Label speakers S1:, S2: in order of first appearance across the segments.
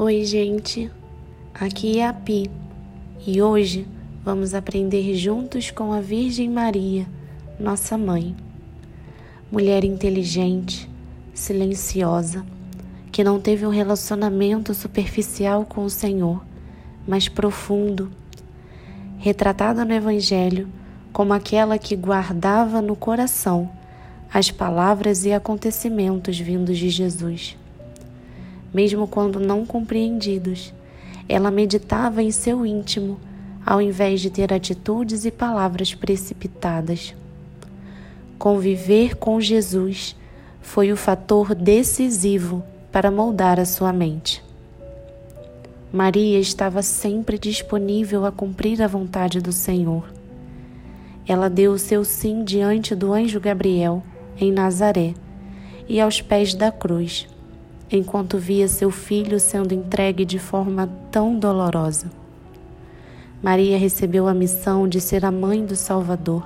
S1: Oi, gente. Aqui é a Pi e hoje vamos aprender juntos com a Virgem Maria, nossa mãe. Mulher inteligente, silenciosa, que não teve um relacionamento superficial com o Senhor, mas profundo. Retratada no Evangelho como aquela que guardava no coração as palavras e acontecimentos vindos de Jesus mesmo quando não compreendidos. Ela meditava em seu íntimo, ao invés de ter atitudes e palavras precipitadas. Conviver com Jesus foi o fator decisivo para moldar a sua mente. Maria estava sempre disponível a cumprir a vontade do Senhor. Ela deu o seu sim diante do anjo Gabriel, em Nazaré, e aos pés da cruz enquanto via seu filho sendo entregue de forma tão dolorosa. Maria recebeu a missão de ser a mãe do Salvador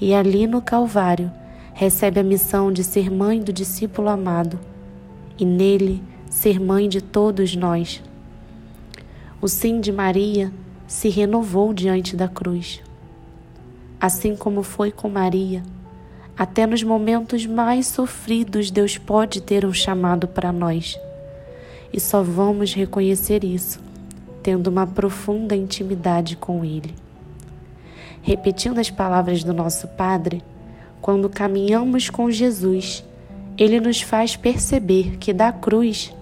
S1: e ali no Calvário recebe a missão de ser mãe do discípulo amado e nele ser mãe de todos nós. O sim de Maria se renovou diante da cruz. Assim como foi com Maria, até nos momentos mais sofridos, Deus pode ter um chamado para nós. E só vamos reconhecer isso tendo uma profunda intimidade com Ele. Repetindo as palavras do nosso Padre, quando caminhamos com Jesus, Ele nos faz perceber que da cruz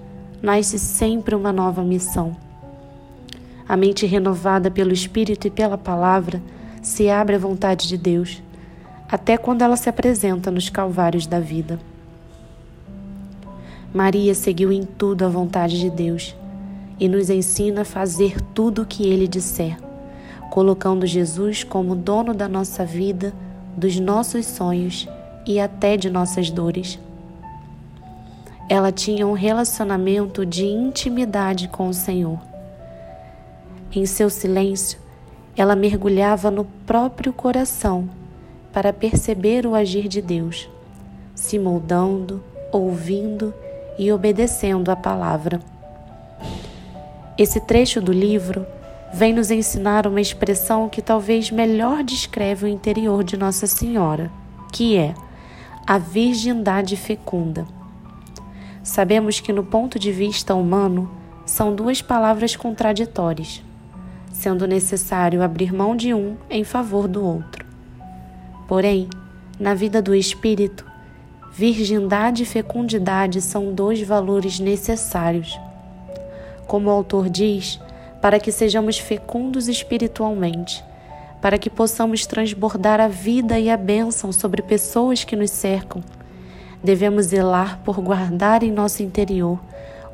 S1: nasce sempre uma nova missão. A mente renovada pelo Espírito e pela Palavra se abre à vontade de Deus até quando ela se apresenta nos calvários da vida. Maria seguiu em tudo a vontade de Deus e nos ensina a fazer tudo o que ele disser, colocando Jesus como dono da nossa vida, dos nossos sonhos e até de nossas dores. Ela tinha um relacionamento de intimidade com o Senhor. Em seu silêncio, ela mergulhava no próprio coração para perceber o agir de Deus, se moldando, ouvindo e obedecendo a palavra. Esse trecho do livro vem nos ensinar uma expressão que talvez melhor descreve o interior de Nossa Senhora, que é a virgindade fecunda. Sabemos que, no ponto de vista humano, são duas palavras contraditórias, sendo necessário abrir mão de um em favor do outro. Porém, na vida do espírito, virgindade e fecundidade são dois valores necessários. Como o autor diz, para que sejamos fecundos espiritualmente, para que possamos transbordar a vida e a bênção sobre pessoas que nos cercam, devemos zelar por guardar em nosso interior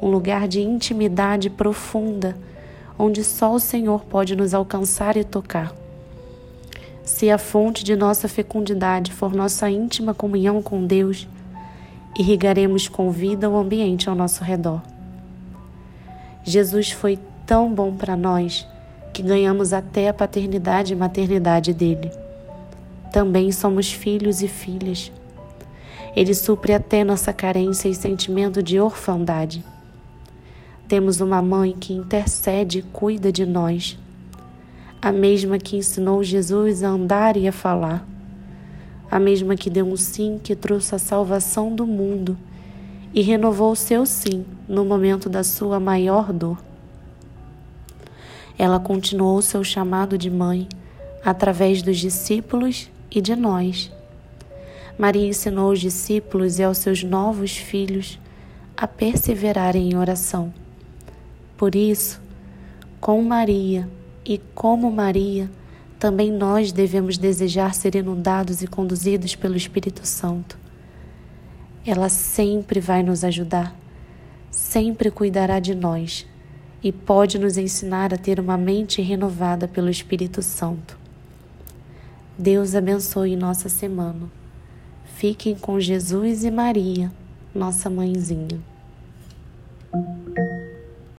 S1: um lugar de intimidade profunda, onde só o Senhor pode nos alcançar e tocar. Se a fonte de nossa fecundidade for nossa íntima comunhão com Deus, irrigaremos com vida o ambiente ao nosso redor. Jesus foi tão bom para nós que ganhamos até a paternidade e maternidade dele. Também somos filhos e filhas. Ele supre até nossa carência e sentimento de orfandade. Temos uma mãe que intercede e cuida de nós a mesma que ensinou Jesus a andar e a falar, a mesma que deu um sim que trouxe a salvação do mundo e renovou seu sim no momento da sua maior dor. Ela continuou seu chamado de mãe através dos discípulos e de nós. Maria ensinou aos discípulos e aos seus novos filhos a perseverarem em oração. Por isso, com Maria, e como Maria, também nós devemos desejar ser inundados e conduzidos pelo Espírito Santo. Ela sempre vai nos ajudar, sempre cuidará de nós e pode nos ensinar a ter uma mente renovada pelo Espírito Santo. Deus abençoe nossa semana. Fiquem com Jesus e Maria, nossa mãezinha.